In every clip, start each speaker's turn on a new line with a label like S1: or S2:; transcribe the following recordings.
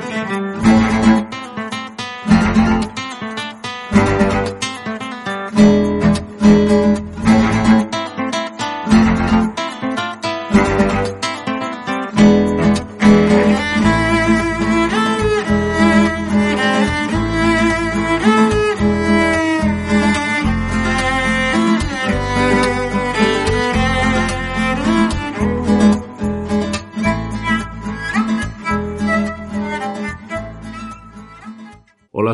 S1: Thank you.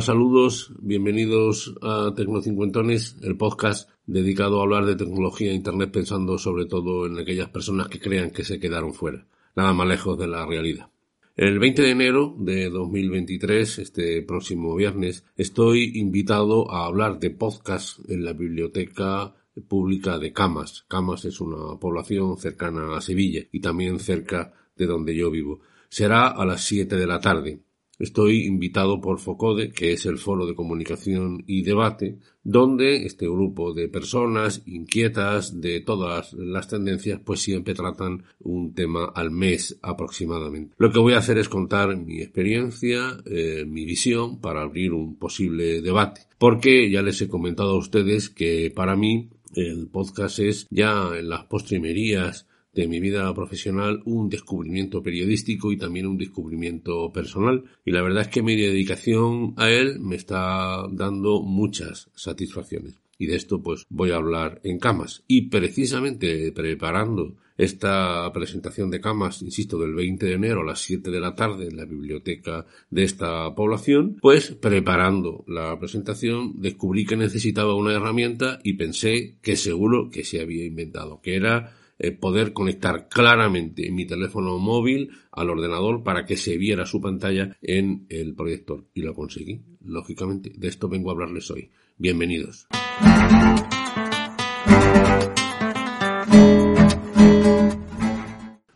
S1: Saludos, bienvenidos a Tecnocincuentones, el podcast dedicado a hablar de tecnología e Internet pensando sobre todo en aquellas personas que crean que se quedaron fuera, nada más lejos de la realidad. El 20 de enero de 2023, este próximo viernes, estoy invitado a hablar de podcast en la biblioteca pública de Camas. Camas es una población cercana a Sevilla y también cerca de donde yo vivo. Será a las 7 de la tarde. Estoy invitado por FOCODE, que es el foro de comunicación y debate, donde este grupo de personas inquietas de todas las tendencias, pues siempre tratan un tema al mes aproximadamente. Lo que voy a hacer es contar mi experiencia, eh, mi visión para abrir un posible debate. Porque ya les he comentado a ustedes que para mí el podcast es ya en las postrimerías de mi vida profesional un descubrimiento periodístico y también un descubrimiento personal. Y la verdad es que mi dedicación a él me está dando muchas satisfacciones. Y de esto pues voy a hablar en camas. Y precisamente preparando esta presentación de camas, insisto, del 20 de enero a las 7 de la tarde en la biblioteca de esta población, pues preparando la presentación descubrí que necesitaba una herramienta y pensé que seguro que se había inventado, que era eh, poder conectar claramente mi teléfono móvil al ordenador para que se viera su pantalla en el proyector. Y lo conseguí, lógicamente. De esto vengo a hablarles hoy. Bienvenidos.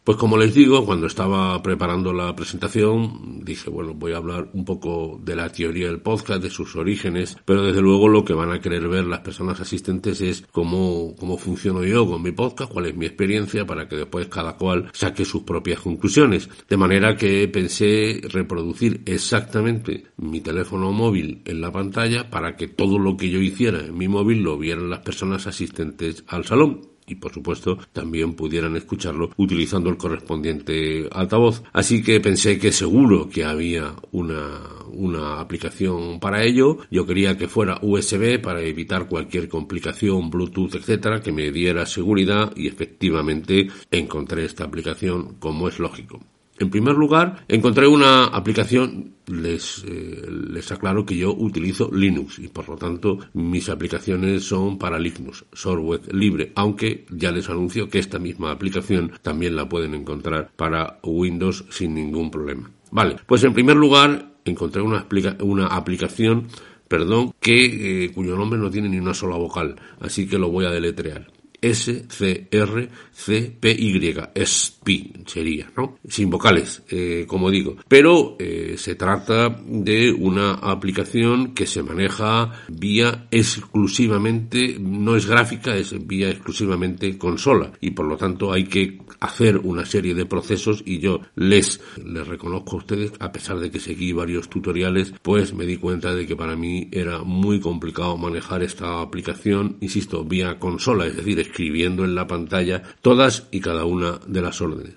S1: Pues como les digo, cuando estaba preparando la presentación, dije, bueno, voy a hablar un poco de la teoría del podcast, de sus orígenes, pero desde luego lo que van a querer ver las personas asistentes es cómo, cómo funciono yo con mi podcast, cuál es mi experiencia, para que después cada cual saque sus propias conclusiones. De manera que pensé reproducir exactamente mi teléfono móvil en la pantalla para que todo lo que yo hiciera en mi móvil lo vieran las personas asistentes al salón y por supuesto también pudieran escucharlo utilizando el correspondiente altavoz. Así que pensé que seguro que había una, una aplicación para ello. Yo quería que fuera USB para evitar cualquier complicación, Bluetooth, etcétera, que me diera seguridad y efectivamente encontré esta aplicación como es lógico. En primer lugar, encontré una aplicación, les, eh, les aclaro que yo utilizo Linux y por lo tanto mis aplicaciones son para Linux, software libre, aunque ya les anuncio que esta misma aplicación también la pueden encontrar para Windows sin ningún problema. Vale, pues en primer lugar encontré una, una aplicación perdón, que, eh, cuyo nombre no tiene ni una sola vocal, así que lo voy a deletrear. S-C-R-C-P-Y, SPI sería, ¿no? Sin vocales, eh, como digo. Pero eh, se trata de una aplicación que se maneja vía exclusivamente, no es gráfica, es vía exclusivamente consola. Y por lo tanto hay que hacer una serie de procesos y yo les, les reconozco a ustedes, a pesar de que seguí varios tutoriales, pues me di cuenta de que para mí era muy complicado manejar esta aplicación, insisto, vía consola, es decir, escribiendo en la pantalla todas y cada una de las órdenes.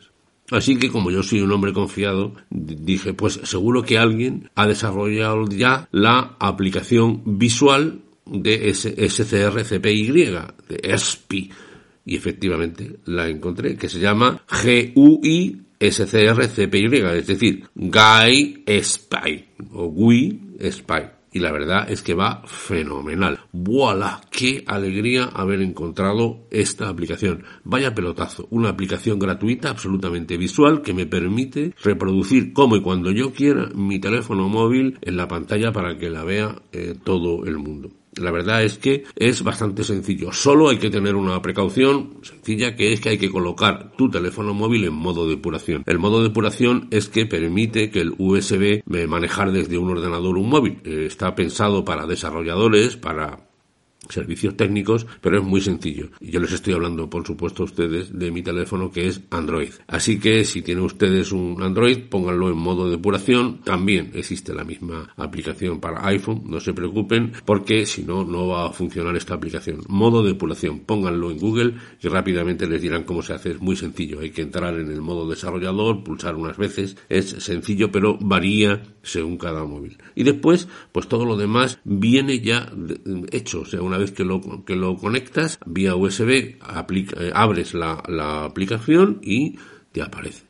S1: Así que como yo soy un hombre confiado, dije, pues seguro que alguien ha desarrollado ya la aplicación visual de SCRCPY, de SPI. Y efectivamente la encontré, que se llama GUI SCRCPY, es decir, GUI SPI o GUI SPI y la verdad es que va fenomenal. ¡Voilà! ¡Qué alegría haber encontrado esta aplicación! Vaya pelotazo, una aplicación gratuita absolutamente visual que me permite reproducir como y cuando yo quiera mi teléfono móvil en la pantalla para que la vea eh, todo el mundo. La verdad es que es bastante sencillo. Solo hay que tener una precaución sencilla que es que hay que colocar tu teléfono móvil en modo depuración. El modo depuración es que permite que el USB manejar desde un ordenador un móvil. Eh, está pensado para desarrolladores, para servicios técnicos, pero es muy sencillo. Y yo les estoy hablando, por supuesto, a ustedes de mi teléfono que es Android. Así que si tienen ustedes un Android, pónganlo en modo depuración. También existe la misma aplicación para iPhone, no se preocupen, porque si no, no va a funcionar esta aplicación. Modo depuración, pónganlo en Google y rápidamente les dirán cómo se hace. Es muy sencillo. Hay que entrar en el modo desarrollador, pulsar unas veces. Es sencillo, pero varía según cada móvil. Y después, pues todo lo demás viene ya hecho. O sea, una vez que lo, que lo conectas vía USB, eh, abres la, la aplicación y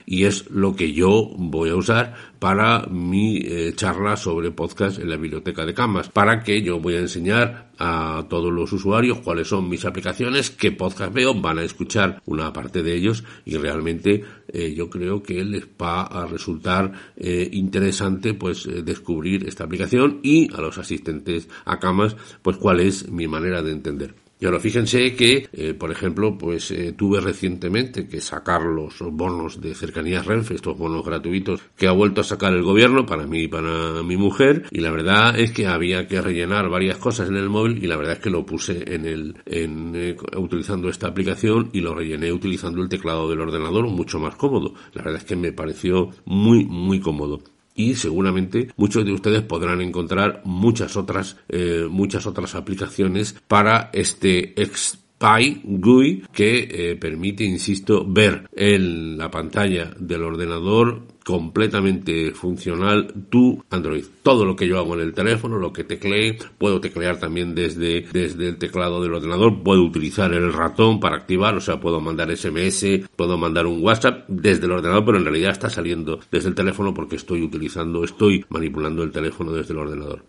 S1: Y es lo que yo voy a usar para mi eh, charla sobre podcast en la biblioteca de Canvas, para que yo voy a enseñar a todos los usuarios cuáles son mis aplicaciones, qué podcast veo, van a escuchar una parte de ellos y realmente eh, yo creo que les va a resultar eh, interesante pues descubrir esta aplicación y a los asistentes a Canvas pues cuál es mi manera de entender. Y ahora fíjense que, eh, por ejemplo, pues eh, tuve recientemente que sacar los bonos de cercanías Renfe, estos bonos gratuitos que ha vuelto a sacar el gobierno para mí y para mi mujer, y la verdad es que había que rellenar varias cosas en el móvil y la verdad es que lo puse en el, en, eh, utilizando esta aplicación y lo rellené utilizando el teclado del ordenador mucho más cómodo. La verdad es que me pareció muy, muy cómodo y seguramente muchos de ustedes podrán encontrar muchas otras eh, muchas otras aplicaciones para este Spy GUI que eh, permite, insisto, ver en la pantalla del ordenador completamente funcional tu Android. Todo lo que yo hago en el teléfono, lo que teclee, puedo teclear también desde, desde el teclado del ordenador, puedo utilizar el ratón para activar, o sea, puedo mandar SMS, puedo mandar un WhatsApp desde el ordenador, pero en realidad está saliendo desde el teléfono porque estoy utilizando, estoy manipulando el teléfono desde el ordenador.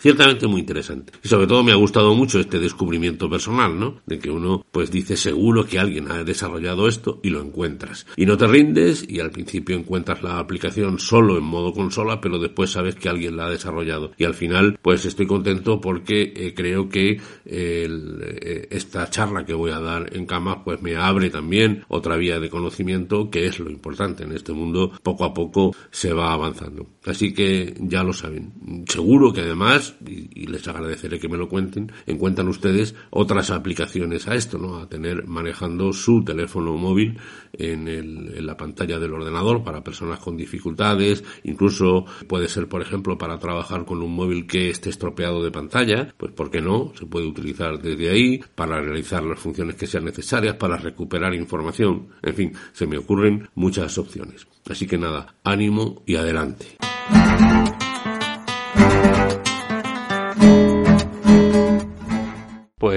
S1: Ciertamente muy interesante. Y sobre todo me ha gustado mucho este descubrimiento personal, ¿no? De que uno pues dice seguro que alguien ha desarrollado esto y lo encuentras. Y no te rindes y al principio encuentras la aplicación solo en modo consola, pero después sabes que alguien la ha desarrollado. Y al final pues estoy contento porque eh, creo que eh, esta charla que voy a dar en cama pues me abre también otra vía de conocimiento que es lo importante en este mundo. Poco a poco se va avanzando. Así que ya lo saben. Seguro que además y, les agradeceré que me lo cuenten, encuentran ustedes otras aplicaciones a esto, ¿no? A tener manejando su teléfono móvil en, en la pantalla del ordenador para personas con dificultades, incluso puede ser, por ejemplo, para trabajar con un móvil que esté estropeado de pantalla, pues ¿por qué no? Se puede utilizar desde ahí para realizar las funciones que sean necesarias, para recuperar información, en fin, se me ocurren muchas opciones. Así que nada, ánimo y adelante.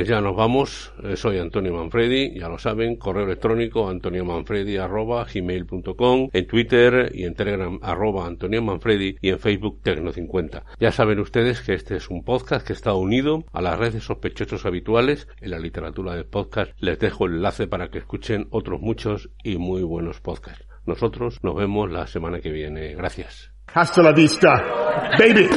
S1: Ya nos vamos. Eh, soy Antonio Manfredi, ya lo saben, correo electrónico antoniomanfredi.gmail.com, en Twitter y en Telegram arroba Antonio Manfredi y en Facebook Tecno50. Ya saben ustedes que este es un podcast que está unido a las redes sospechosos habituales en la literatura de podcast. Les dejo el enlace para que escuchen otros muchos y muy buenos podcasts. Nosotros nos vemos la semana que viene. Gracias. Hasta la vista, baby.